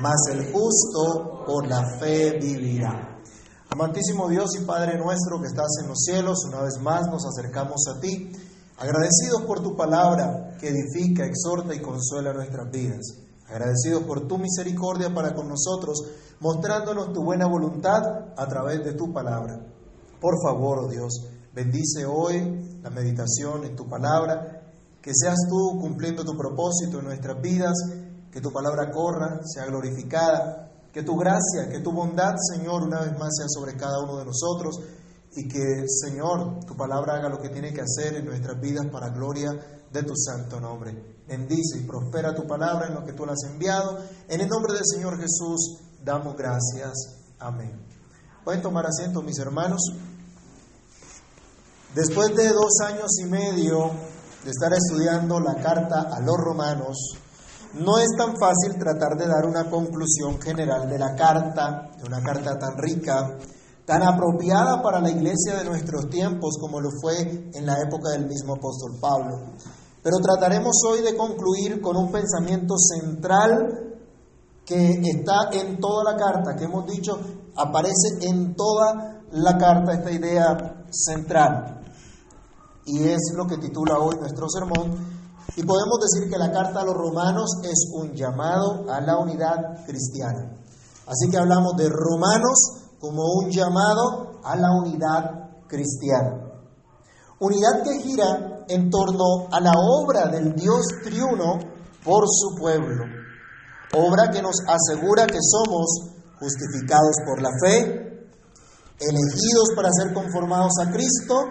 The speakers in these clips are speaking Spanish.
mas el justo por la fe vivirá. Amantísimo Dios y Padre nuestro que estás en los cielos, una vez más nos acercamos a ti, agradecidos por tu palabra que edifica, exhorta y consuela nuestras vidas. Agradecidos por tu misericordia para con nosotros, mostrándonos tu buena voluntad a través de tu palabra. Por favor, oh Dios, bendice hoy la meditación en tu palabra, que seas tú cumpliendo tu propósito en nuestras vidas, que tu palabra corra, sea glorificada, que tu gracia, que tu bondad, Señor, una vez más sea sobre cada uno de nosotros y que, Señor, tu palabra haga lo que tiene que hacer en nuestras vidas para gloria de tu santo nombre. Bendice y prospera tu palabra en lo que tú la has enviado. En el nombre del Señor Jesús damos gracias. Amén. Pueden tomar asiento, mis hermanos. Después de dos años y medio de estar estudiando la carta a los romanos, no es tan fácil tratar de dar una conclusión general de la carta, de una carta tan rica, tan apropiada para la iglesia de nuestros tiempos como lo fue en la época del mismo apóstol Pablo. Pero trataremos hoy de concluir con un pensamiento central que está en toda la carta, que hemos dicho, aparece en toda la carta esta idea central. Y es lo que titula hoy nuestro sermón, y podemos decir que la carta a los romanos es un llamado a la unidad cristiana. Así que hablamos de romanos como un llamado a la unidad cristiana. Unidad que gira en torno a la obra del Dios triuno por su pueblo. Obra que nos asegura que somos justificados por la fe, elegidos para ser conformados a Cristo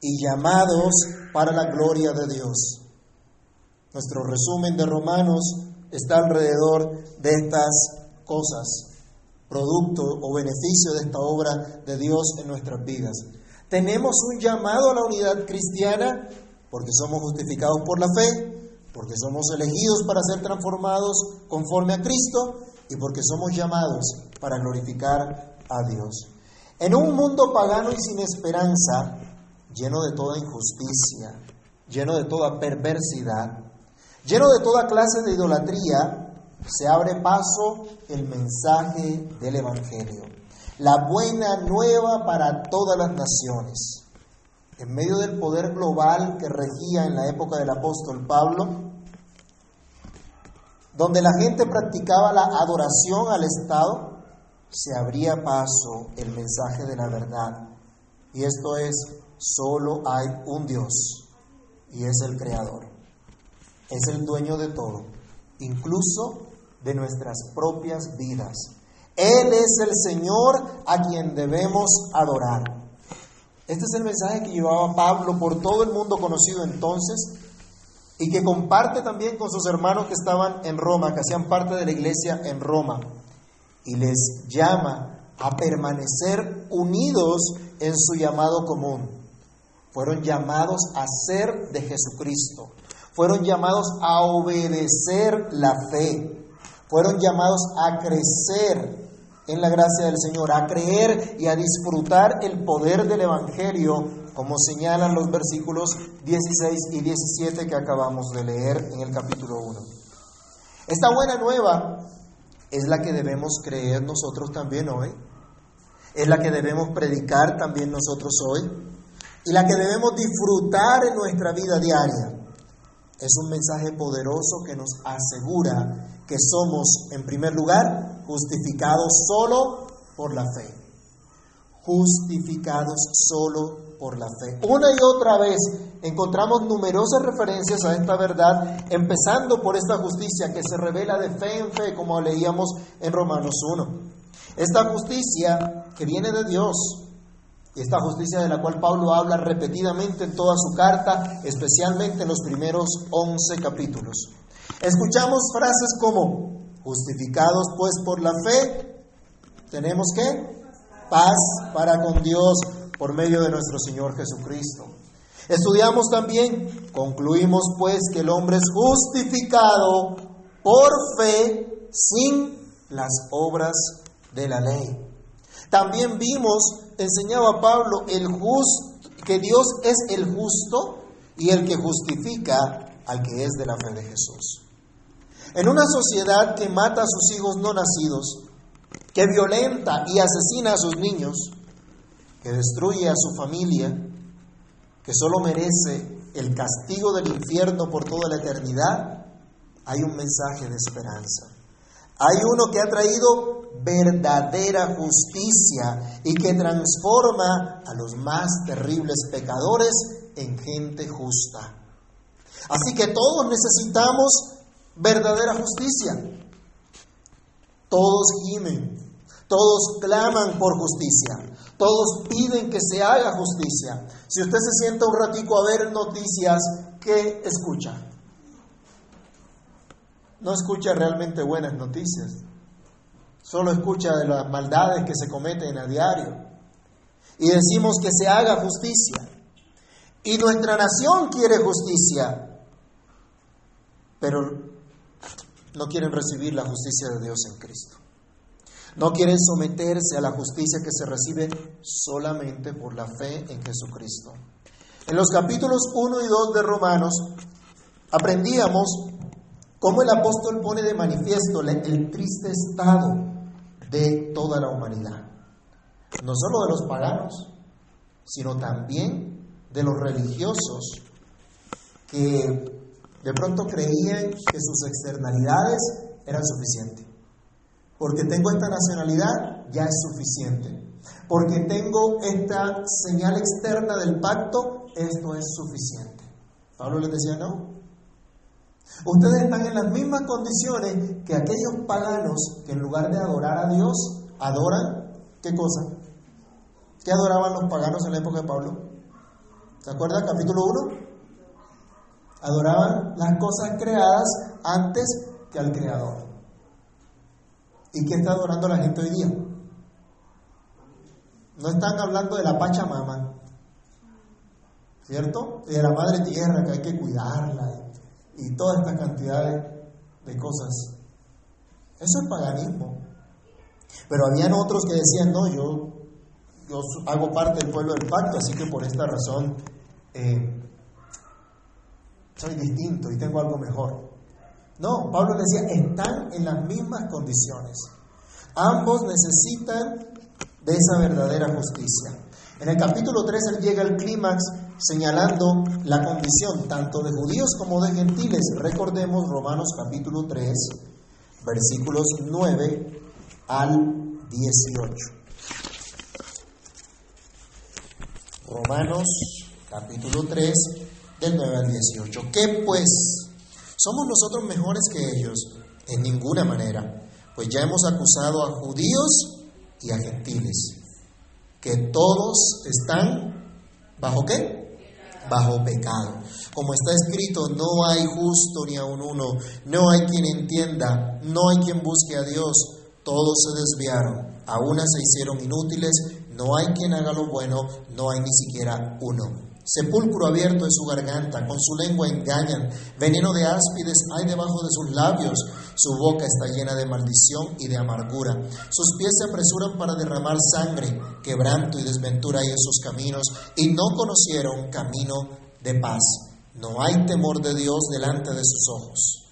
y llamados para la gloria de Dios. Nuestro resumen de Romanos está alrededor de estas cosas, producto o beneficio de esta obra de Dios en nuestras vidas. Tenemos un llamado a la unidad cristiana porque somos justificados por la fe, porque somos elegidos para ser transformados conforme a Cristo y porque somos llamados para glorificar a Dios. En un mundo pagano y sin esperanza, lleno de toda injusticia, lleno de toda perversidad, Lleno de toda clase de idolatría, se abre paso el mensaje del Evangelio, la buena nueva para todas las naciones. En medio del poder global que regía en la época del apóstol Pablo, donde la gente practicaba la adoración al Estado, se abría paso el mensaje de la verdad. Y esto es, solo hay un Dios, y es el Creador es el dueño de todo, incluso de nuestras propias vidas. Él es el Señor a quien debemos adorar. Este es el mensaje que llevaba Pablo por todo el mundo conocido entonces y que comparte también con sus hermanos que estaban en Roma, que hacían parte de la iglesia en Roma, y les llama a permanecer unidos en su llamado común. Fueron llamados a ser de Jesucristo fueron llamados a obedecer la fe, fueron llamados a crecer en la gracia del Señor, a creer y a disfrutar el poder del Evangelio, como señalan los versículos 16 y 17 que acabamos de leer en el capítulo 1. Esta buena nueva es la que debemos creer nosotros también hoy, es la que debemos predicar también nosotros hoy y la que debemos disfrutar en nuestra vida diaria. Es un mensaje poderoso que nos asegura que somos, en primer lugar, justificados solo por la fe. Justificados solo por la fe. Una y otra vez encontramos numerosas referencias a esta verdad, empezando por esta justicia que se revela de fe en fe, como leíamos en Romanos 1. Esta justicia que viene de Dios, esta justicia de la cual Pablo habla repetidamente en toda su carta, especialmente en los primeros 11 capítulos. Escuchamos frases como, justificados pues por la fe, tenemos que paz para con Dios por medio de nuestro Señor Jesucristo. Estudiamos también, concluimos pues que el hombre es justificado por fe sin las obras de la ley. También vimos, enseñaba Pablo, el que Dios es el justo y el que justifica al que es de la fe de Jesús. En una sociedad que mata a sus hijos no nacidos, que violenta y asesina a sus niños, que destruye a su familia, que solo merece el castigo del infierno por toda la eternidad, hay un mensaje de esperanza. Hay uno que ha traído verdadera justicia y que transforma a los más terribles pecadores en gente justa. Así que todos necesitamos verdadera justicia. Todos gimen, todos claman por justicia, todos piden que se haga justicia. Si usted se sienta un ratico a ver noticias, ¿qué escucha? No escucha realmente buenas noticias, solo escucha de las maldades que se cometen a diario. Y decimos que se haga justicia. Y nuestra nación quiere justicia, pero no quieren recibir la justicia de Dios en Cristo. No quieren someterse a la justicia que se recibe solamente por la fe en Jesucristo. En los capítulos 1 y 2 de Romanos aprendíamos cómo el apóstol pone de manifiesto el triste estado de toda la humanidad. No solo de los paganos, sino también de los religiosos que de pronto creían que sus externalidades eran suficientes. Porque tengo esta nacionalidad, ya es suficiente. Porque tengo esta señal externa del pacto, esto es suficiente. Pablo les decía, no. Ustedes están en las mismas condiciones que aquellos paganos que en lugar de adorar a Dios, adoran, ¿qué cosa? ¿Qué adoraban los paganos en la época de Pablo? ¿Se acuerdan? Capítulo 1. Adoraban las cosas creadas antes que al Creador. ¿Y qué está adorando la gente hoy día? No están hablando de la Pachamama, ¿cierto? de la Madre Tierra que hay que cuidarla y, toda esta cantidad de, cosas. Eso es paganismo. Pero habían otros que decían, no, yo, yo hago parte del pueblo del pacto, así que por esta razón eh, soy distinto y tengo algo mejor. No, Pablo decía, están en las mismas condiciones. Ambos necesitan de esa verdadera justicia. En el capítulo 3 él llega al clímax señalando la condición tanto de judíos como de gentiles. Recordemos Romanos capítulo 3, versículos 9 al 18. Romanos capítulo 3, del 9 al 18. ¿Qué pues? ¿Somos nosotros mejores que ellos? En ninguna manera, pues ya hemos acusado a judíos y a gentiles, que todos están bajo qué? Bajo pecado. Como está escrito, no hay justo ni aun uno, no hay quien entienda, no hay quien busque a Dios, todos se desviaron, a unas se hicieron inútiles, no hay quien haga lo bueno, no hay ni siquiera uno. Sepulcro abierto es su garganta, con su lengua engañan, veneno de áspides hay debajo de sus labios, su boca está llena de maldición y de amargura. Sus pies se apresuran para derramar sangre, quebranto y desventura hay en sus caminos, y no conocieron camino de paz. No hay temor de Dios delante de sus ojos.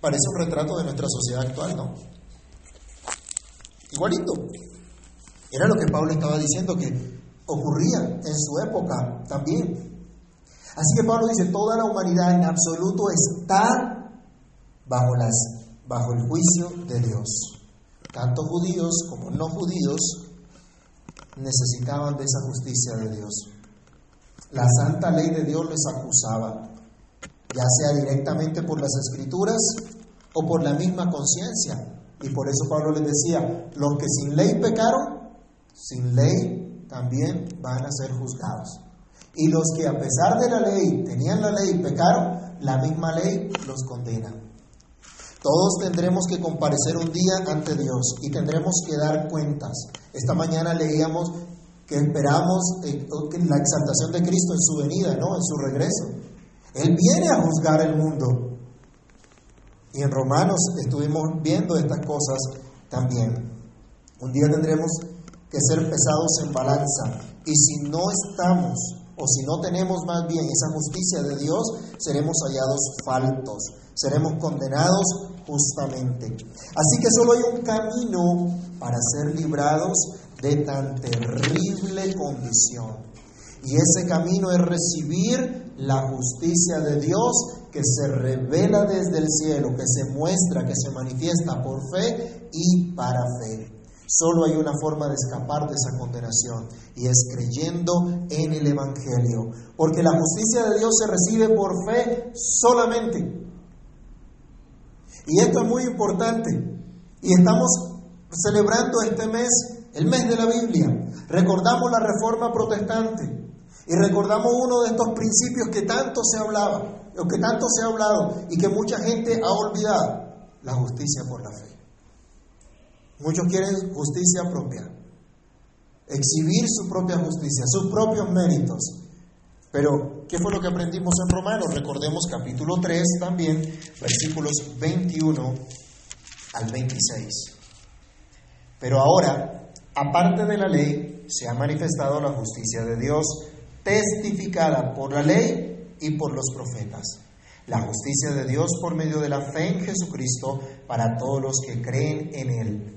Parece un retrato de nuestra sociedad actual, ¿no? Igualito. Era lo que Pablo estaba diciendo, que ocurría en su época también. Así que Pablo dice, toda la humanidad en absoluto está bajo, las, bajo el juicio de Dios. Tanto judíos como no judíos necesitaban de esa justicia de Dios. La santa ley de Dios les acusaba, ya sea directamente por las escrituras o por la misma conciencia. Y por eso Pablo les decía, los que sin ley pecaron, sin ley también van a ser juzgados. Y los que a pesar de la ley tenían la ley y pecaron, la misma ley los condena. Todos tendremos que comparecer un día ante Dios y tendremos que dar cuentas. Esta mañana leíamos que esperamos la exaltación de Cristo en su venida, ¿no? En su regreso. Él viene a juzgar el mundo. Y en Romanos estuvimos viendo estas cosas también. Un día tendremos que ser pesados en balanza. Y si no estamos, o si no tenemos más bien esa justicia de Dios, seremos hallados faltos, seremos condenados justamente. Así que solo hay un camino para ser librados de tan terrible condición. Y ese camino es recibir la justicia de Dios que se revela desde el cielo, que se muestra, que se manifiesta por fe y para fe. Solo hay una forma de escapar de esa condenación y es creyendo en el Evangelio. Porque la justicia de Dios se recibe por fe solamente. Y esto es muy importante. Y estamos celebrando este mes, el mes de la Biblia. Recordamos la reforma protestante y recordamos uno de estos principios que tanto se hablaba, o que tanto se ha hablado y que mucha gente ha olvidado, la justicia por la fe. Muchos quieren justicia propia, exhibir su propia justicia, sus propios méritos. Pero, ¿qué fue lo que aprendimos en Romanos? Recordemos capítulo 3 también, versículos 21 al 26. Pero ahora, aparte de la ley, se ha manifestado la justicia de Dios, testificada por la ley y por los profetas. La justicia de Dios por medio de la fe en Jesucristo para todos los que creen en Él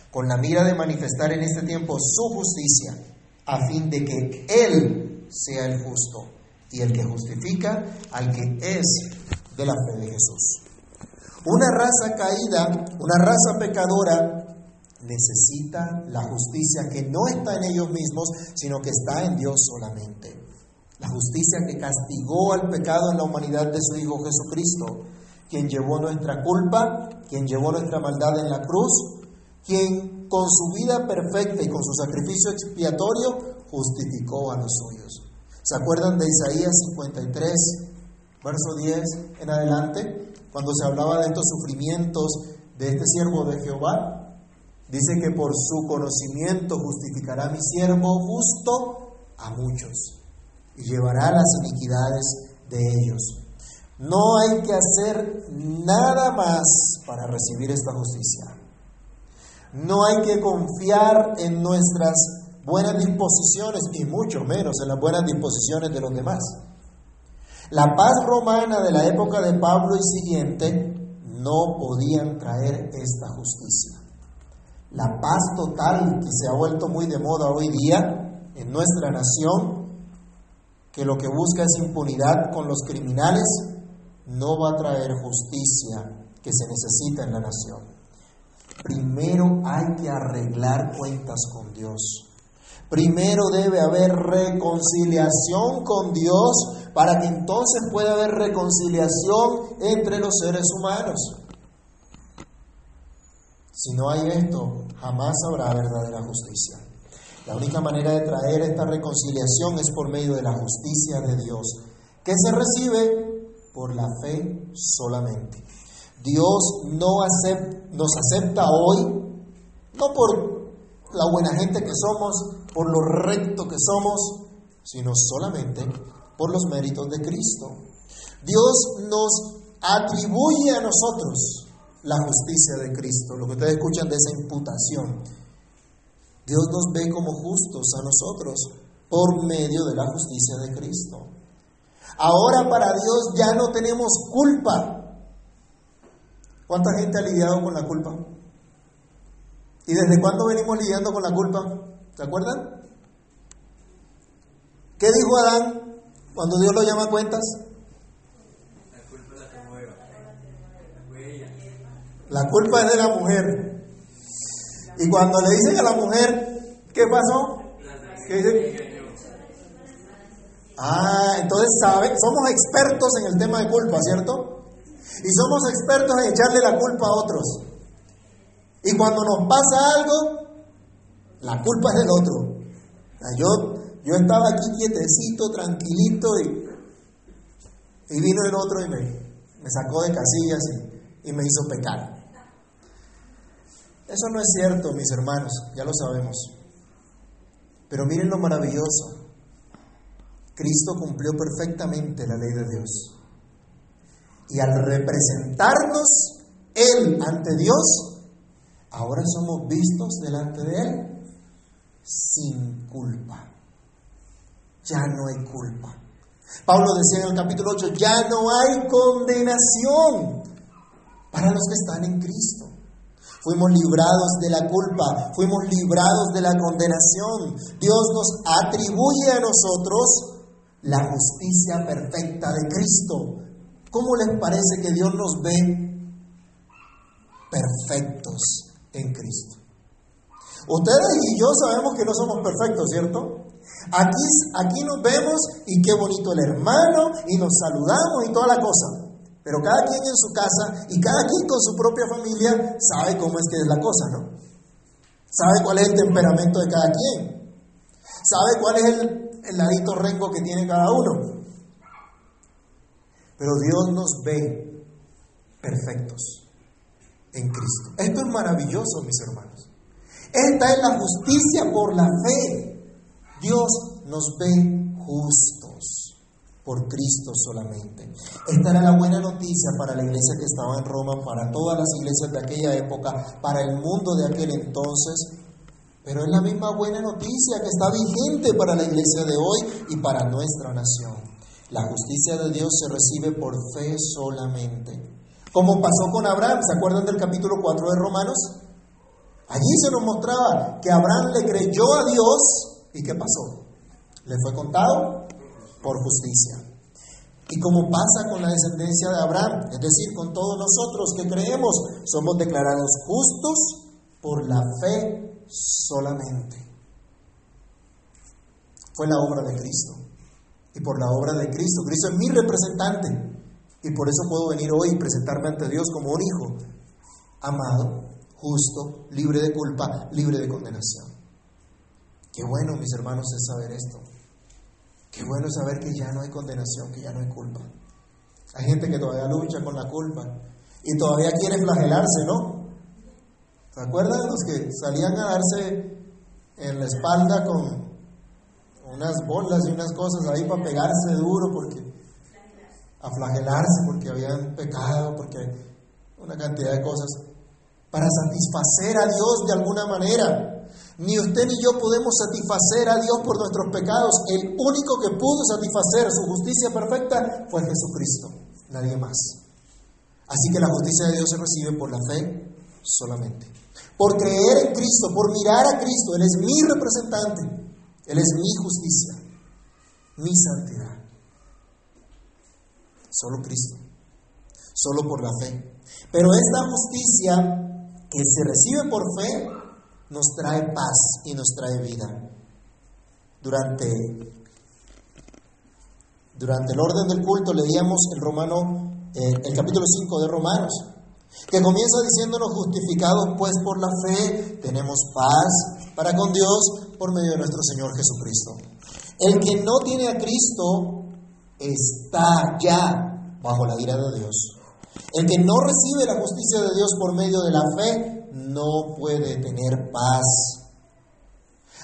con la mira de manifestar en este tiempo su justicia, a fin de que Él sea el justo y el que justifica al que es de la fe de Jesús. Una raza caída, una raza pecadora, necesita la justicia que no está en ellos mismos, sino que está en Dios solamente. La justicia que castigó al pecado en la humanidad de su Hijo Jesucristo, quien llevó nuestra culpa, quien llevó nuestra maldad en la cruz quien con su vida perfecta y con su sacrificio expiatorio justificó a los suyos. ¿Se acuerdan de Isaías 53, verso 10 en adelante? Cuando se hablaba de estos sufrimientos de este siervo de Jehová. Dice que por su conocimiento justificará mi siervo justo a muchos y llevará las iniquidades de ellos. No hay que hacer nada más para recibir esta justicia. No hay que confiar en nuestras buenas disposiciones y mucho menos en las buenas disposiciones de los demás. La paz romana de la época de Pablo y siguiente no podían traer esta justicia. La paz total que se ha vuelto muy de moda hoy día en nuestra nación, que lo que busca es impunidad con los criminales, no va a traer justicia que se necesita en la nación primero hay que arreglar cuentas con Dios. Primero debe haber reconciliación con Dios para que entonces pueda haber reconciliación entre los seres humanos. Si no hay esto, jamás habrá verdadera justicia. La única manera de traer esta reconciliación es por medio de la justicia de Dios, que se recibe por la fe solamente. Dios no nos acepta hoy, no por la buena gente que somos, por lo recto que somos, sino solamente por los méritos de Cristo. Dios nos atribuye a nosotros la justicia de Cristo, lo que ustedes escuchan de esa imputación. Dios nos ve como justos a nosotros por medio de la justicia de Cristo. Ahora para Dios ya no tenemos culpa, ¿Cuánta gente ha lidiado con la culpa? ¿Y desde cuándo venimos lidiando con la culpa? ¿Se acuerdan? ¿Qué dijo Adán cuando Dios lo llama a cuentas? La culpa es la que La culpa es de la mujer. Y cuando le dicen a la mujer, ¿qué pasó? ¿Qué dicen? Ah, entonces saben, somos expertos en el tema de culpa, ¿cierto? Y somos expertos en echarle la culpa a otros. Y cuando nos pasa algo, la culpa es del otro. Yo, yo estaba aquí quietecito, tranquilito, y, y vino el otro y me, me sacó de casillas y, y me hizo pecar. Eso no es cierto, mis hermanos, ya lo sabemos. Pero miren lo maravilloso. Cristo cumplió perfectamente la ley de Dios. Y al representarnos Él ante Dios, ahora somos vistos delante de Él sin culpa. Ya no hay culpa. Pablo decía en el capítulo 8, ya no hay condenación para los que están en Cristo. Fuimos librados de la culpa, fuimos librados de la condenación. Dios nos atribuye a nosotros la justicia perfecta de Cristo. ¿Cómo les parece que Dios nos ve perfectos en Cristo? Ustedes y yo sabemos que no somos perfectos, ¿cierto? Aquí, aquí nos vemos y qué bonito el hermano y nos saludamos y toda la cosa. Pero cada quien en su casa y cada quien con su propia familia sabe cómo es que es la cosa, ¿no? Sabe cuál es el temperamento de cada quien. Sabe cuál es el, el ladito rengo que tiene cada uno. Pero Dios nos ve perfectos en Cristo. Esto es maravilloso, mis hermanos. Esta es la justicia por la fe. Dios nos ve justos por Cristo solamente. Esta era la buena noticia para la iglesia que estaba en Roma, para todas las iglesias de aquella época, para el mundo de aquel entonces, pero es la misma buena noticia que está vigente para la iglesia de hoy y para nuestra nación. La justicia de Dios se recibe por fe solamente. Como pasó con Abraham, ¿se acuerdan del capítulo 4 de Romanos? Allí se nos mostraba que Abraham le creyó a Dios y ¿qué pasó? Le fue contado por justicia. Y como pasa con la descendencia de Abraham, es decir, con todos nosotros que creemos, somos declarados justos por la fe solamente. Fue la obra de Cristo. Y por la obra de Cristo, Cristo es mi representante. Y por eso puedo venir hoy y presentarme ante Dios como un hijo amado, justo, libre de culpa, libre de condenación. Qué bueno, mis hermanos, es saber esto. Qué bueno saber que ya no hay condenación, que ya no hay culpa. Hay gente que todavía lucha con la culpa y todavía quiere flagelarse, ¿no? ¿Se acuerdan los que salían a darse en la espalda con unas bolas y unas cosas ahí para pegarse duro porque a flagelarse porque habían pecado, porque una cantidad de cosas para satisfacer a Dios de alguna manera. Ni usted ni yo podemos satisfacer a Dios por nuestros pecados. El único que pudo satisfacer su justicia perfecta fue Jesucristo, nadie más. Así que la justicia de Dios se recibe por la fe solamente por creer en Cristo, por mirar a Cristo. Él es mi representante, Él es mi justicia, mi santidad. Solo Cristo, solo por la fe. Pero esta justicia que se recibe por fe nos trae paz y nos trae vida. Durante, durante el orden del culto leíamos el Romano, eh, el capítulo 5 de Romanos que comienza diciéndonos justificados pues por la fe, tenemos paz para con Dios por medio de nuestro Señor Jesucristo. El que no tiene a Cristo está ya bajo la ira de Dios. El que no recibe la justicia de Dios por medio de la fe no puede tener paz.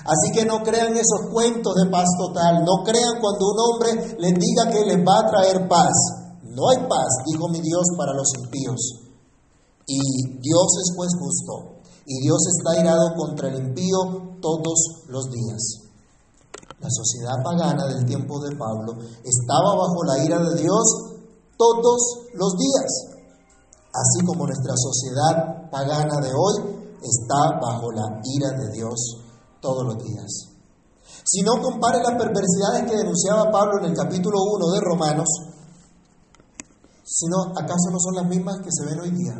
Así que no crean esos cuentos de paz total, no crean cuando un hombre les diga que les va a traer paz. No hay paz, dijo mi Dios, para los impíos. Y Dios es pues justo, y Dios está irado contra el impío todos los días. La sociedad pagana del tiempo de Pablo estaba bajo la ira de Dios todos los días, así como nuestra sociedad pagana de hoy está bajo la ira de Dios todos los días. Si no compare las perversidades que denunciaba Pablo en el capítulo 1 de Romanos, sino acaso no son las mismas que se ven hoy día.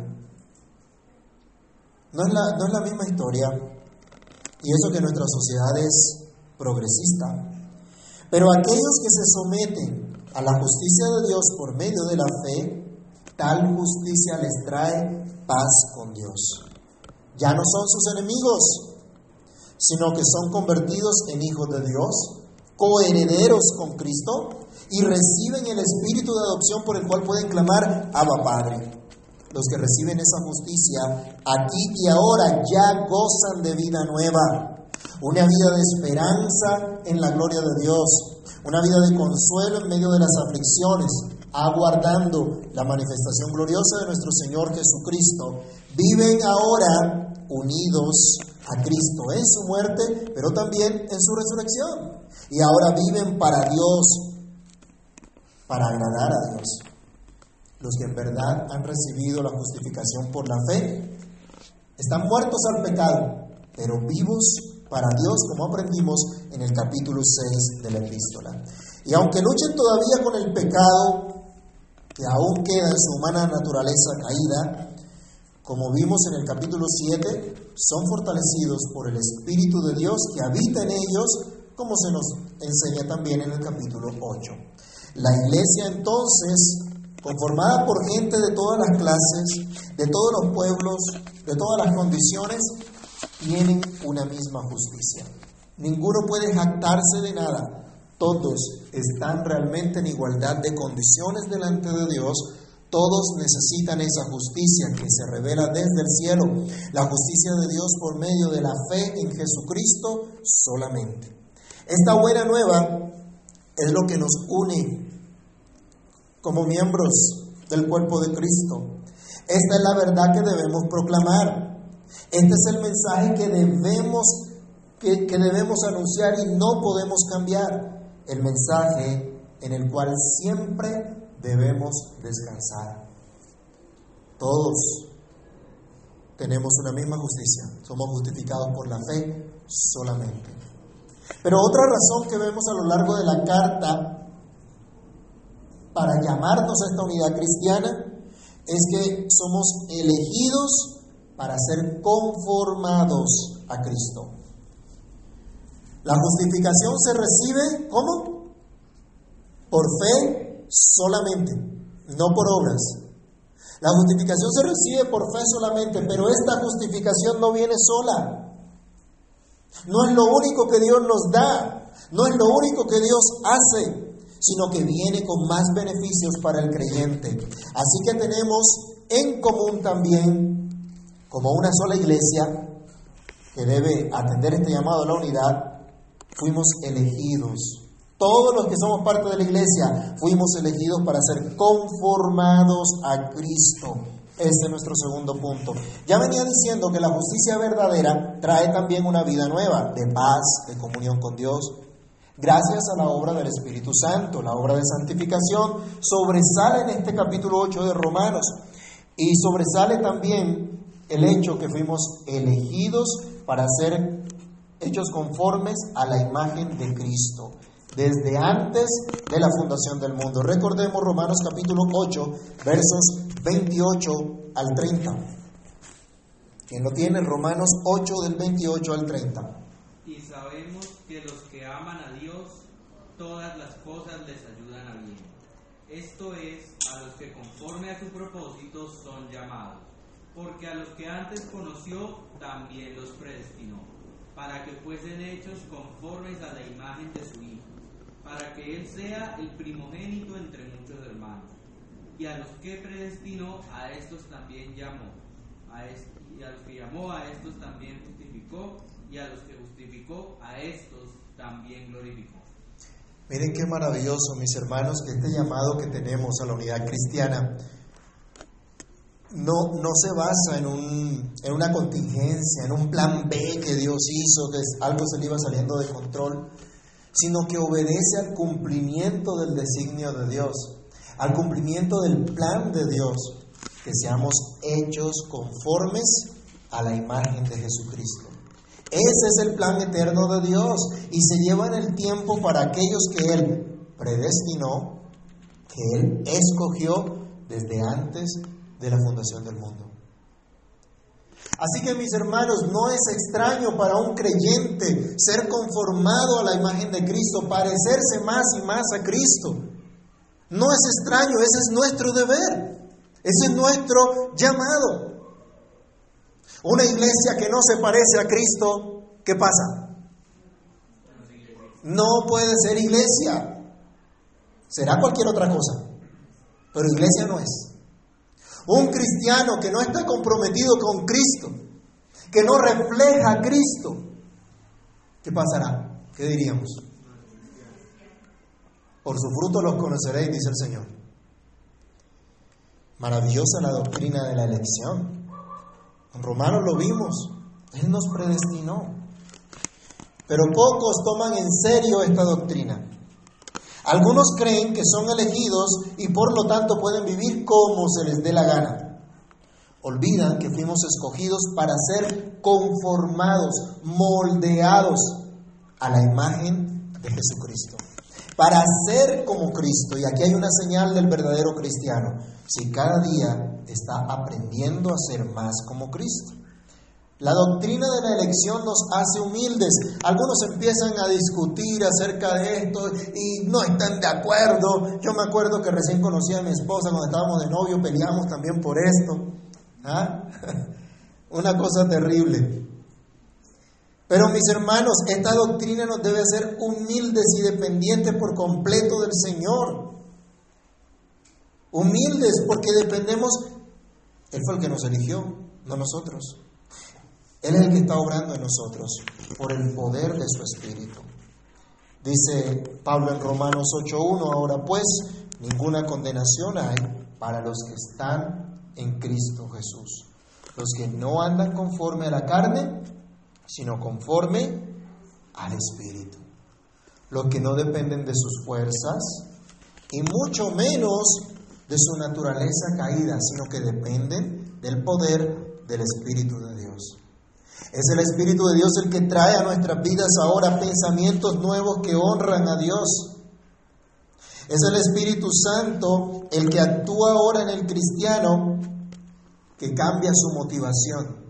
No es la, no es la misma historia. Y eso que nuestra sociedad es progresista. Pero aquellos que se someten a la justicia de Dios por medio de la fe, tal justicia les trae paz con Dios. Ya no son sus enemigos, sino que son convertidos en hijos de Dios, coherederos con Cristo y reciben el espíritu de adopción por el cual pueden clamar Abba Padre. Los que reciben esa justicia aquí y ahora ya gozan de vida nueva, una vida de esperanza en la gloria de Dios, una vida de consuelo en medio de las aflicciones, aguardando la manifestación gloriosa de nuestro Señor Jesucristo. Viven ahora unidos a Cristo en su muerte, pero también en su resurrección. Y ahora viven para Dios, para agradar a Dios. Los que en verdad han recibido la justificación por la fe están muertos al pecado, pero vivos para Dios, como aprendimos en el capítulo 6 de la epístola. Y aunque luchen todavía con el pecado que aún queda en su humana naturaleza caída, como vimos en el capítulo 7, son fortalecidos por el Espíritu de Dios que habita en ellos, como se nos enseña también en el capítulo 8. La iglesia entonces, conformada por gente de todas las clases, de todos los pueblos, de todas las condiciones, tienen una misma justicia. Ninguno puede jactarse de nada. Todos están realmente en igualdad de condiciones delante de Dios. Todos necesitan esa justicia que se revela desde el cielo, la justicia de Dios por medio de la fe en Jesucristo solamente. Esta buena nueva es lo que nos une como miembros del cuerpo de Cristo. Esta es la verdad que debemos proclamar. Este es el mensaje que debemos, que, debemos anunciar y no podemos cambiar. El mensaje en el cual siempre debemos descansar. Todos tenemos una misma justicia. Somos justificados por la fe solamente. Pero otra razón que vemos a lo largo de la carta para llamarnos a esta unidad cristiana es que somos elegidos para ser conformados a Cristo. La justificación se recibe, ¿cómo? Por fe solamente, no por obras. La justificación se recibe por fe solamente, pero esta justificación no viene sola. No es lo único que Dios nos da, no es lo único que Dios hace, sino que viene con más beneficios para el creyente. Así que tenemos en común también como una sola iglesia que debe atender este llamado a la unidad, fuimos elegidos. Todos los que somos parte de la iglesia fuimos elegidos para ser conformados a Cristo. Este es nuestro segundo punto. Ya venía diciendo que la justicia verdadera trae también una vida nueva, de paz, de comunión con Dios. Gracias a la obra del Espíritu Santo, la obra de santificación, sobresale en este capítulo 8 de Romanos. Y sobresale también el hecho que fuimos elegidos para ser hechos conformes a la imagen de Cristo, desde antes de la fundación del mundo. Recordemos Romanos capítulo 8, versos 28 al 30. ¿Quién lo tiene? Romanos 8 del 28 al 30. Y sabemos que los que aman a Dios, todas las cosas les ayudan a bien. Esto es, a los que conforme a su propósito son llamados porque a los que antes conoció también los predestinó, para que fuesen hechos conformes a la imagen de su Hijo, para que Él sea el primogénito entre muchos hermanos. Y a los que predestinó, a estos también llamó, a y a los que llamó, a estos también justificó, y a los que justificó, a estos también glorificó. Miren qué maravilloso, mis hermanos, que este llamado que tenemos a la unidad cristiana, no, no se basa en, un, en una contingencia, en un plan B que Dios hizo, que algo se le iba saliendo de control, sino que obedece al cumplimiento del designio de Dios, al cumplimiento del plan de Dios, que seamos hechos conformes a la imagen de Jesucristo. Ese es el plan eterno de Dios y se lleva en el tiempo para aquellos que Él predestinó, que Él escogió desde antes de la fundación del mundo. Así que mis hermanos, no es extraño para un creyente ser conformado a la imagen de Cristo, parecerse más y más a Cristo. No es extraño, ese es nuestro deber, ese es nuestro llamado. Una iglesia que no se parece a Cristo, ¿qué pasa? No puede ser iglesia. Será cualquier otra cosa, pero iglesia no es. Un cristiano que no está comprometido con Cristo, que no refleja a Cristo, ¿qué pasará? ¿Qué diríamos? Por su fruto los conoceréis, dice el Señor. Maravillosa la doctrina de la elección. Romanos lo vimos. Él nos predestinó. Pero pocos toman en serio esta doctrina. Algunos creen que son elegidos y por lo tanto pueden vivir como se les dé la gana. Olvidan que fuimos escogidos para ser conformados, moldeados a la imagen de Jesucristo. Para ser como Cristo. Y aquí hay una señal del verdadero cristiano. Si cada día está aprendiendo a ser más como Cristo. La doctrina de la elección nos hace humildes. Algunos empiezan a discutir acerca de esto y no están de acuerdo. Yo me acuerdo que recién conocí a mi esposa cuando estábamos de novio, peleamos también por esto. ¿Ah? Una cosa terrible. Pero mis hermanos, esta doctrina nos debe hacer humildes y dependientes por completo del Señor. Humildes porque dependemos, Él fue el que nos eligió, no nosotros. Él es el que está obrando en nosotros por el poder de su Espíritu. Dice Pablo en Romanos 8.1, ahora pues ninguna condenación hay para los que están en Cristo Jesús. Los que no andan conforme a la carne, sino conforme al Espíritu. Los que no dependen de sus fuerzas y mucho menos de su naturaleza caída, sino que dependen del poder del Espíritu de Dios. Es el Espíritu de Dios el que trae a nuestras vidas ahora pensamientos nuevos que honran a Dios. Es el Espíritu Santo el que actúa ahora en el cristiano que cambia su motivación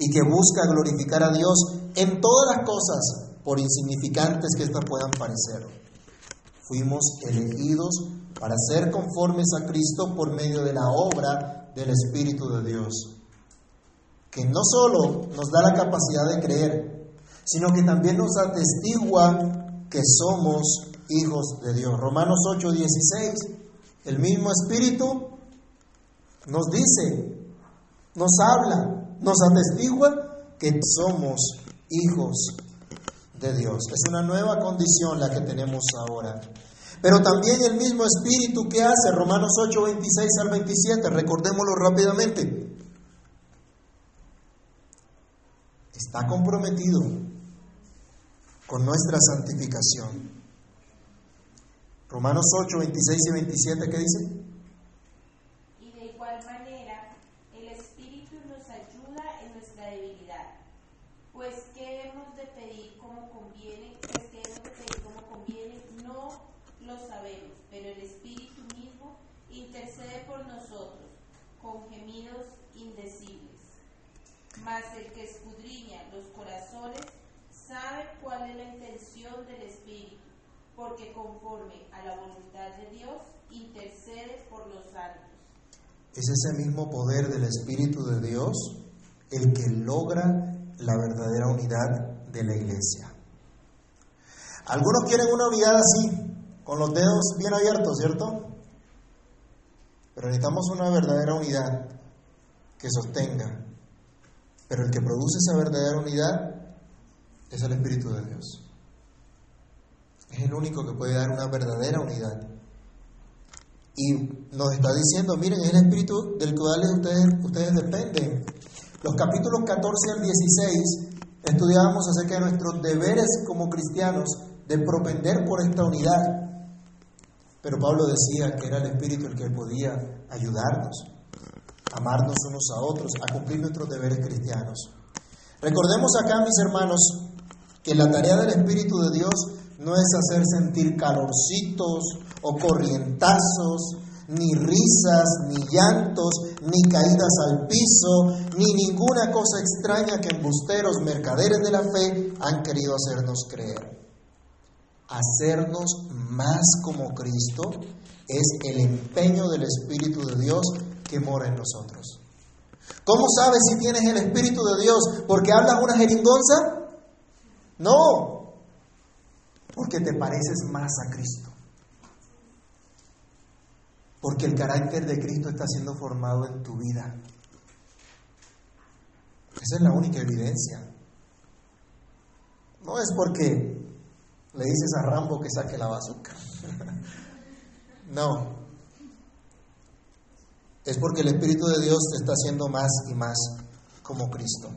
y que busca glorificar a Dios en todas las cosas, por insignificantes que éstas puedan parecer. Fuimos elegidos para ser conformes a Cristo por medio de la obra del Espíritu de Dios que no solo nos da la capacidad de creer, sino que también nos atestigua que somos hijos de Dios. Romanos 8, 16, el mismo Espíritu nos dice, nos habla, nos atestigua que somos hijos de Dios. Es una nueva condición la que tenemos ahora. Pero también el mismo Espíritu que hace, Romanos 8, 26 al 27, recordémoslo rápidamente. está comprometido con nuestra santificación. Romanos 8, 26 y 27, ¿qué dice? Y de igual manera, el Espíritu nos ayuda en nuestra debilidad. Pues que hemos de pedir como conviene, pues que hemos de pedir como conviene, no lo sabemos, pero el Espíritu mismo intercede por nosotros con gemidos indecibles. Mas el que escudriña los corazones sabe cuál es la intención del Espíritu, porque conforme a la voluntad de Dios intercede por los santos. Es ese mismo poder del Espíritu de Dios el que logra la verdadera unidad de la iglesia. Algunos quieren una unidad así, con los dedos bien abiertos, ¿cierto? Pero necesitamos una verdadera unidad que sostenga pero el que produce esa verdadera unidad es el Espíritu de Dios. Es el único que puede dar una verdadera unidad. Y nos está diciendo, miren, es el Espíritu del cual ustedes, ustedes dependen. Los capítulos 14 al 16 estudiábamos acerca de nuestros deberes como cristianos de propender por esta unidad. Pero Pablo decía que era el Espíritu el que podía ayudarnos amarnos unos a otros, a cumplir nuestros deberes cristianos. Recordemos acá, mis hermanos, que la tarea del Espíritu de Dios no es hacer sentir calorcitos o corrientazos, ni risas, ni llantos, ni caídas al piso, ni ninguna cosa extraña que embusteros, mercaderes de la fe, han querido hacernos creer. Hacernos más como Cristo es el empeño del Espíritu de Dios que mora en nosotros. ¿Cómo sabes si tienes el Espíritu de Dios? ¿Porque hablas una jeringonza? No, porque te pareces más a Cristo. Porque el carácter de Cristo está siendo formado en tu vida. Esa es la única evidencia. No es porque le dices a Rambo que saque la bazooka. no. Es porque el Espíritu de Dios te está haciendo más y más como Cristo.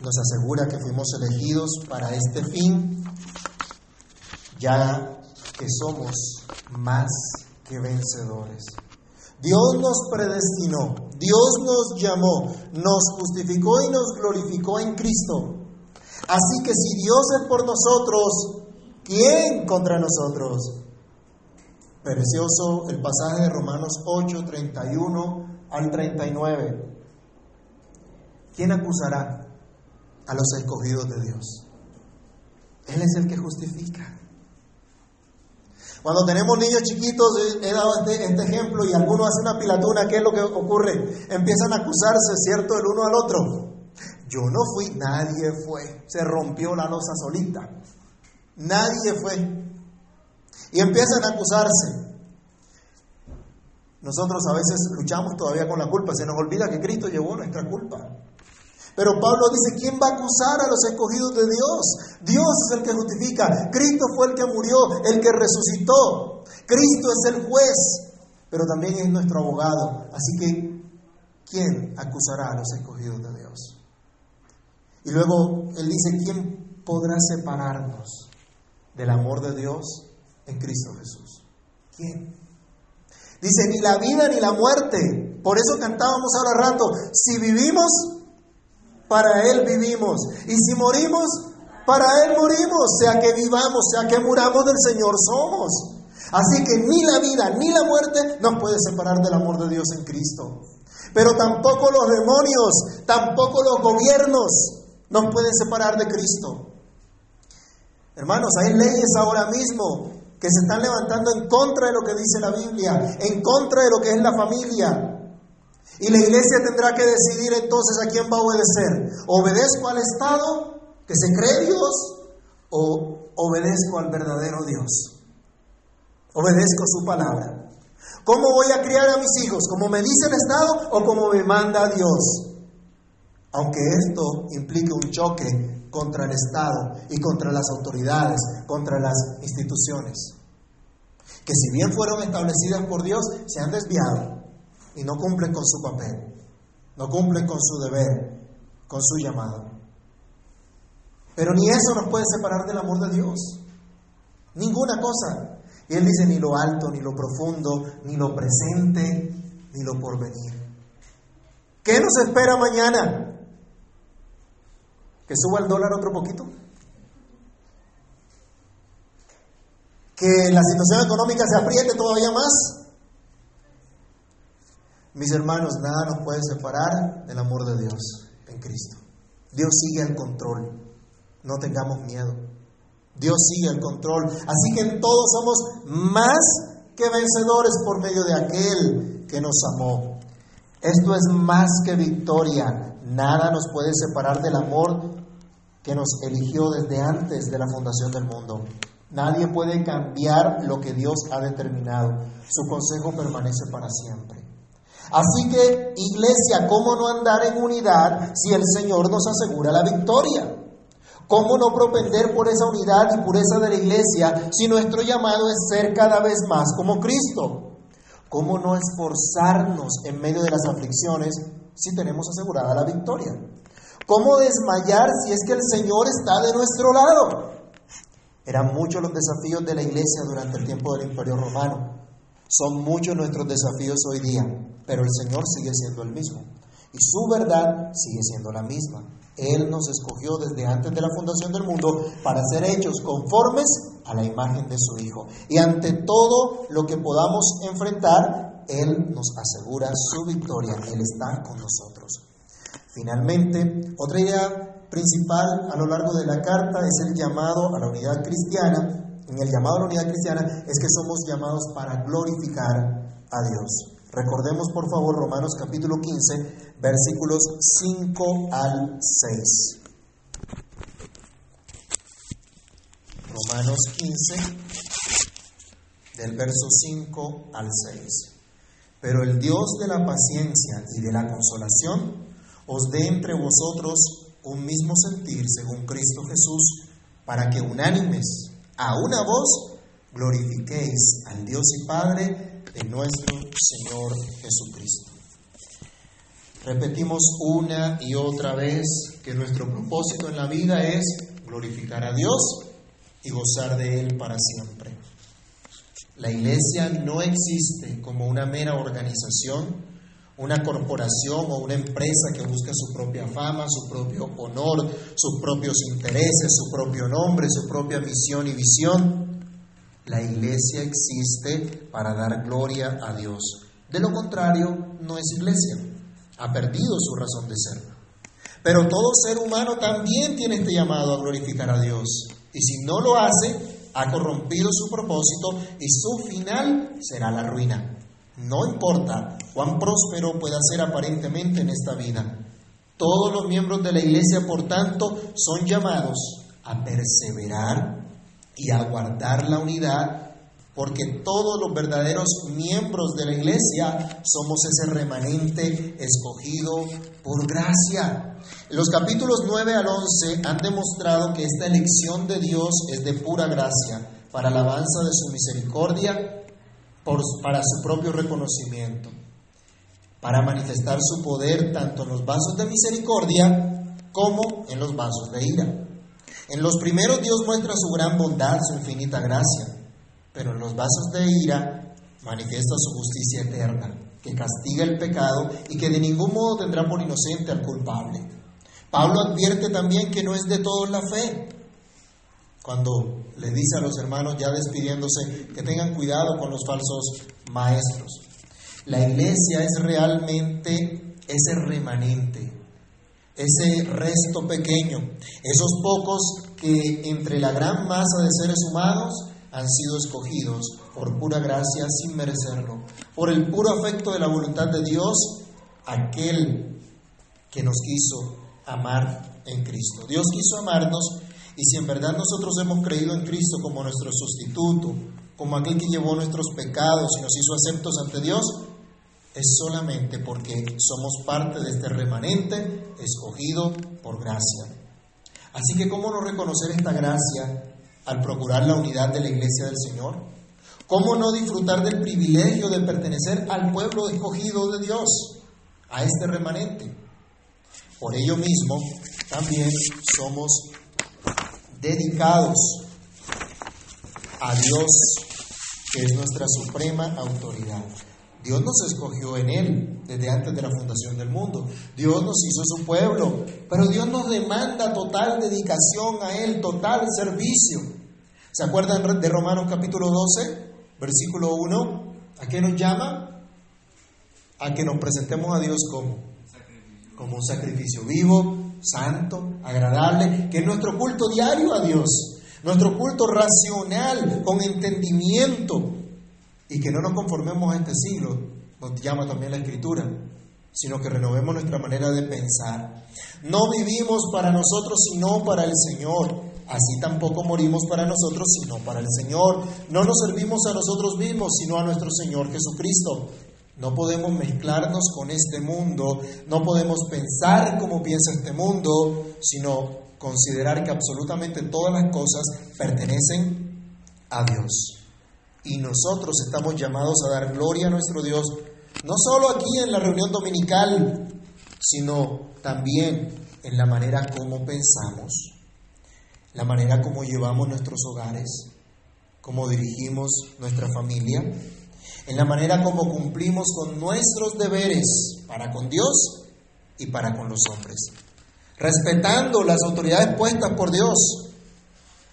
Nos asegura que fuimos elegidos para este fin, ya que somos más que vencedores. Dios nos predestinó, Dios nos llamó, nos justificó y nos glorificó en Cristo. Así que si Dios es por nosotros, ¿quién contra nosotros? Precioso el pasaje de Romanos 8, 31 al 39. ¿Quién acusará a los escogidos de Dios? Él es el que justifica. Cuando tenemos niños chiquitos, he dado este, este, ejemplo y alguno hace una pilatuna, ¿qué es lo que ocurre? Empiezan a acusarse, ¿cierto?, el uno al otro. Yo no fui, nadie fue. Se rompió la losa solita. Nadie fue. Y empiezan a acusarse. Nosotros a veces luchamos todavía con la culpa. Se nos olvida que Cristo llevó nuestra culpa. Pero Pablo dice, ¿quién va a acusar a los escogidos de Dios? Dios es el que justifica. Cristo fue el que murió, el que resucitó. Cristo es el juez, pero también es nuestro abogado. Así que, ¿quién acusará a los escogidos de Dios? Y luego él dice, ¿quién podrá separarnos del amor de Dios en Cristo Jesús? ¿Quién? Dice, ni la vida ni la muerte. Por eso cantábamos ahora rato, si vivimos, para Él vivimos. Y si morimos, para Él morimos. Sea que vivamos, sea que muramos del Señor somos. Así que ni la vida ni la muerte nos puede separar del amor de Dios en Cristo. Pero tampoco los demonios, tampoco los gobiernos nos pueden separar de Cristo. Hermanos, hay leyes ahora mismo que se están levantando en contra de lo que dice la Biblia, en contra de lo que es la familia. Y la iglesia tendrá que decidir entonces a quién va a obedecer. ¿Obedezco al Estado que se cree Dios o obedezco al verdadero Dios? Obedezco su palabra. ¿Cómo voy a criar a mis hijos? ¿Como me dice el Estado o como me manda Dios? Aunque esto implique un choque contra el Estado y contra las autoridades, contra las instituciones, que si bien fueron establecidas por Dios, se han desviado y no cumplen con su papel, no cumplen con su deber, con su llamado. Pero ni eso nos puede separar del amor de Dios. Ninguna cosa. Y Él dice ni lo alto, ni lo profundo, ni lo presente, ni lo porvenir. ¿Qué nos espera mañana? ¿Que suba el dólar otro poquito? ¿Que la situación económica se apriete todavía más? Mis hermanos, nada nos puede separar del amor de Dios en Cristo. Dios sigue al control. No tengamos miedo. Dios sigue al control. Así que en todos somos más que vencedores por medio de aquel que nos amó. Esto es más que victoria. Nada nos puede separar del amor que nos eligió desde antes de la fundación del mundo. Nadie puede cambiar lo que Dios ha determinado. Su consejo permanece para siempre. Así que, iglesia, ¿cómo no andar en unidad si el Señor nos asegura la victoria? ¿Cómo no propender por esa unidad y pureza de la iglesia si nuestro llamado es ser cada vez más como Cristo? ¿Cómo no esforzarnos en medio de las aflicciones si tenemos asegurada la victoria? ¿Cómo desmayar si es que el Señor está de nuestro lado? Eran muchos los desafíos de la iglesia durante el tiempo del Imperio Romano. Son muchos nuestros desafíos hoy día pero el Señor sigue siendo el mismo y su verdad sigue siendo la misma. Él nos escogió desde antes de la fundación del mundo para ser hechos conformes a la imagen de su Hijo. Y ante todo lo que podamos enfrentar, Él nos asegura su victoria. Él está con nosotros. Finalmente, otra idea principal a lo largo de la carta es el llamado a la unidad cristiana. En el llamado a la unidad cristiana es que somos llamados para glorificar a Dios. Recordemos por favor Romanos capítulo 15, versículos 5 al 6. Romanos 15, del verso 5 al 6. Pero el Dios de la paciencia y de la consolación os dé entre vosotros un mismo sentir según Cristo Jesús, para que unánimes, a una voz, glorifiquéis al Dios y Padre de nuestro Señor Jesucristo. Repetimos una y otra vez que nuestro propósito en la vida es glorificar a Dios y gozar de Él para siempre. La iglesia no existe como una mera organización, una corporación o una empresa que busca su propia fama, su propio honor, sus propios intereses, su propio nombre, su propia misión y visión. La iglesia existe para dar gloria a Dios. De lo contrario, no es iglesia. Ha perdido su razón de ser. Pero todo ser humano también tiene este llamado a glorificar a Dios. Y si no lo hace, ha corrompido su propósito y su final será la ruina. No importa cuán próspero pueda ser aparentemente en esta vida. Todos los miembros de la iglesia, por tanto, son llamados a perseverar y a guardar la unidad, porque todos los verdaderos miembros de la iglesia somos ese remanente escogido por gracia. Los capítulos 9 al 11 han demostrado que esta elección de Dios es de pura gracia, para alabanza de su misericordia, para su propio reconocimiento, para manifestar su poder tanto en los vasos de misericordia como en los vasos de ira. En los primeros Dios muestra su gran bondad, su infinita gracia, pero en los vasos de ira manifiesta su justicia eterna, que castiga el pecado y que de ningún modo tendrá por inocente al culpable. Pablo advierte también que no es de todos la fe, cuando le dice a los hermanos ya despidiéndose que tengan cuidado con los falsos maestros. La iglesia es realmente ese remanente, ese resto pequeño, esos pocos que entre la gran masa de seres humanos han sido escogidos por pura gracia sin merecerlo, por el puro afecto de la voluntad de Dios, aquel que nos quiso amar en Cristo. Dios quiso amarnos y si en verdad nosotros hemos creído en Cristo como nuestro sustituto, como aquel que llevó nuestros pecados y nos hizo aceptos ante Dios, es solamente porque somos parte de este remanente escogido por gracia. Así que, ¿cómo no reconocer esta gracia al procurar la unidad de la iglesia del Señor? ¿Cómo no disfrutar del privilegio de pertenecer al pueblo escogido de Dios, a este remanente? Por ello mismo, también somos dedicados a Dios, que es nuestra suprema autoridad. Dios nos escogió en Él desde antes de la fundación del mundo. Dios nos hizo su pueblo, pero Dios nos demanda total dedicación a Él, total servicio. ¿Se acuerdan de Romanos capítulo 12, versículo 1? ¿A qué nos llama? A que nos presentemos a Dios como, como un sacrificio vivo, santo, agradable, que es nuestro culto diario a Dios, nuestro culto racional, con entendimiento, y que no nos conformemos a este siglo, nos llama también la Escritura, sino que renovemos nuestra manera de pensar. No vivimos para nosotros, sino para el Señor. Así tampoco morimos para nosotros, sino para el Señor. No nos servimos a nosotros mismos, sino a nuestro Señor Jesucristo. No podemos mezclarnos con este mundo, no podemos pensar como piensa este mundo, sino considerar que absolutamente todas las cosas pertenecen a Dios. Y nosotros estamos llamados a dar gloria a nuestro Dios, no solo aquí en la reunión dominical, sino también en la manera como pensamos, la manera como llevamos nuestros hogares, cómo dirigimos nuestra familia, en la manera como cumplimos con nuestros deberes para con Dios y para con los hombres. respetando las autoridades puestas por Dios,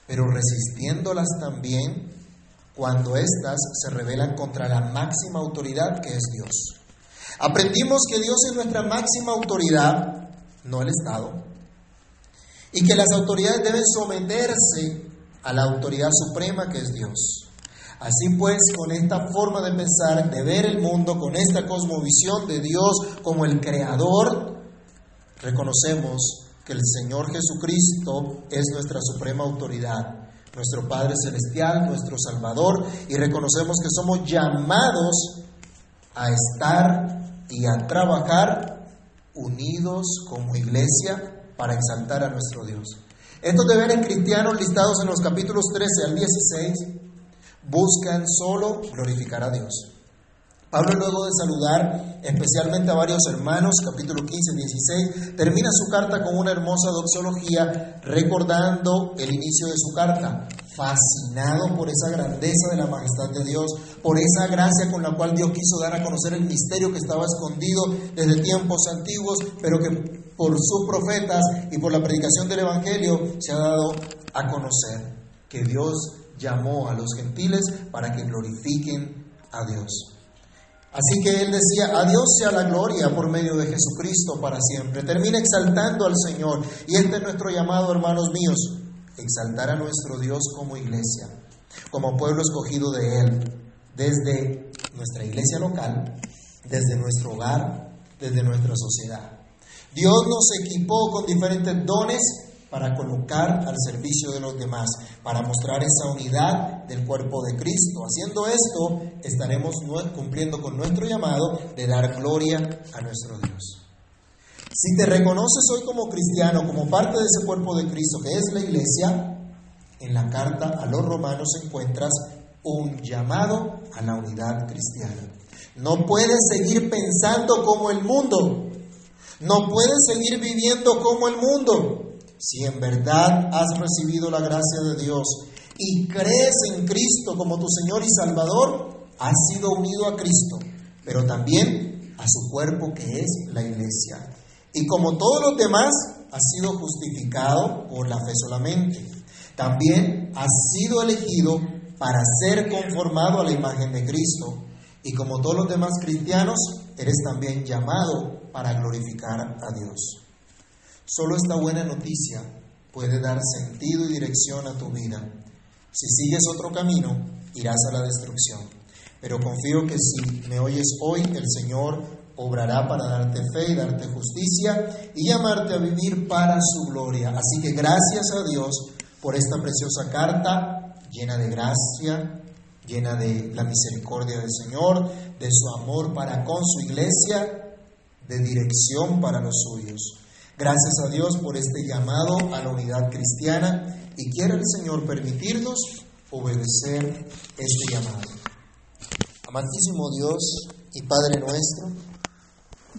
pero resistiéndolas también cuando éstas se rebelan contra la máxima autoridad que es Dios. Aprendimos que Dios es nuestra máxima autoridad, no el Estado, y que las autoridades deben someterse a la autoridad suprema que es Dios. Así pues, con esta forma de pensar, de ver el mundo, con esta cosmovisión de Dios como el creador, reconocemos que el Señor Jesucristo es nuestra suprema autoridad, nuestro Padre Celestial, nuestro Salvador, y reconocemos que somos llamados a estar y a trabajar unidos como iglesia para exaltar a nuestro Dios. Estos deberes cristianos listados en los capítulos 13 al 16 buscan solo glorificar a Dios. Pablo luego de saludar especialmente a varios hermanos, capítulo 15, 16, termina su carta con una hermosa doxología recordando el inicio de su carta, fascinado por esa grandeza de la majestad de Dios, por esa gracia con la cual Dios quiso dar a conocer el misterio que estaba escondido desde tiempos antiguos, pero que por sus profetas y por la predicación del Evangelio se ha dado a conocer que Dios llamó a los gentiles para que glorifiquen a Dios. Así que él decía, a Dios sea la gloria por medio de Jesucristo para siempre. Termina exaltando al Señor. Y este es nuestro llamado, hermanos míos, exaltar a nuestro Dios como iglesia, como pueblo escogido de Él, desde nuestra iglesia local, desde nuestro hogar, desde nuestra sociedad. Dios nos equipó con diferentes dones para colocar al servicio de los demás, para mostrar esa unidad del cuerpo de Cristo. Haciendo esto, estaremos cumpliendo con nuestro llamado de dar gloria a nuestro Dios. Si te reconoces hoy como cristiano, como parte de ese cuerpo de Cristo que es la iglesia, en la carta a los romanos encuentras un llamado a la unidad cristiana. No puedes seguir pensando como el mundo. No puedes seguir viviendo como el mundo. Si en verdad has recibido la gracia de Dios y crees en Cristo como tu Señor y Salvador, has sido unido a Cristo, pero también a su cuerpo que es la iglesia. Y como todos los demás, has sido justificado por la fe solamente. También has sido elegido para ser conformado a la imagen de Cristo. Y como todos los demás cristianos, eres también llamado para glorificar a Dios. Solo esta buena noticia puede dar sentido y dirección a tu vida. Si sigues otro camino, irás a la destrucción. Pero confío que si me oyes hoy, el Señor obrará para darte fe y darte justicia y llamarte a vivir para su gloria. Así que gracias a Dios por esta preciosa carta llena de gracia, llena de la misericordia del Señor, de su amor para con su iglesia, de dirección para los suyos. Gracias a Dios por este llamado a la unidad cristiana y quiere el Señor permitirnos obedecer este llamado. Amantísimo Dios y Padre nuestro,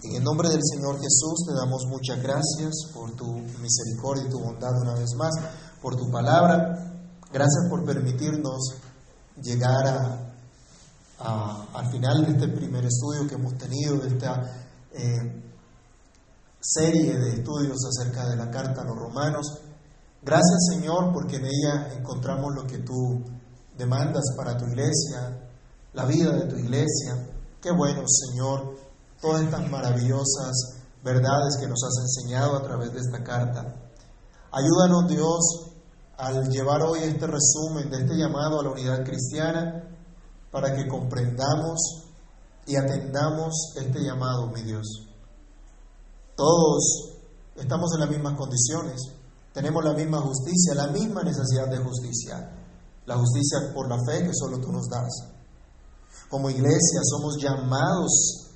en el nombre del Señor Jesús te damos muchas gracias por tu misericordia y tu bondad una vez más, por tu palabra. Gracias por permitirnos llegar a, al final de este primer estudio que hemos tenido, de esta eh, serie de estudios acerca de la carta a los romanos. Gracias Señor porque en ella encontramos lo que tú demandas para tu iglesia, la vida de tu iglesia. Qué bueno Señor, todas estas maravillosas verdades que nos has enseñado a través de esta carta. Ayúdanos Dios al llevar hoy este resumen de este llamado a la unidad cristiana para que comprendamos y atendamos este llamado, mi Dios. Todos estamos en las mismas condiciones, tenemos la misma justicia, la misma necesidad de justicia, la justicia por la fe que solo tú nos das. Como iglesia somos llamados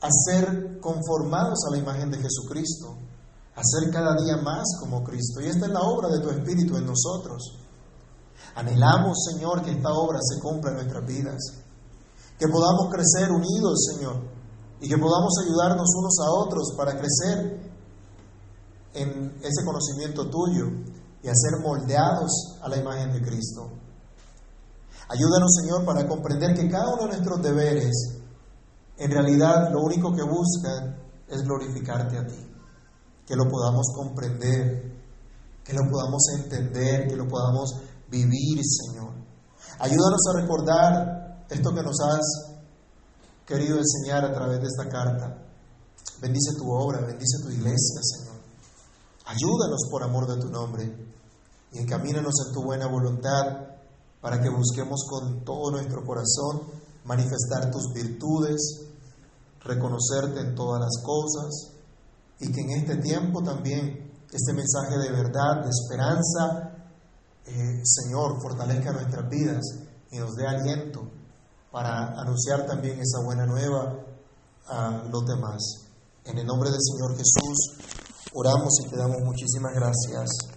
a ser conformados a la imagen de Jesucristo, a ser cada día más como Cristo. Y esta es la obra de tu Espíritu en nosotros. Anhelamos, Señor, que esta obra se cumpla en nuestras vidas, que podamos crecer unidos, Señor, y que podamos ayudarnos unos a otros para crecer en ese conocimiento tuyo y a ser moldeados a la imagen de Cristo. Ayúdanos, Señor, para comprender que cada uno de nuestros deberes, en realidad, lo único que buscan es glorificarte a ti. que lo podamos comprender, que lo podamos entender, que lo podamos vivir, Señor. Ayúdanos a recordar esto que nos has querido enseñar a través de esta carta. Bendice tu obra, bendice tu iglesia, Señor. Ayúdanos por amor de tu nombre y encamínanos en tu buena voluntad para que busquemos con todo nuestro corazón manifestar tus virtudes, reconocerte en todas las cosas y que en este tiempo también este mensaje de verdad, de esperanza, eh, Señor, fortalezca nuestras vidas y nos dé aliento para anunciar también esa buena nueva a los demás. En el nombre del Señor Jesús, oramos y te damos muchísimas gracias.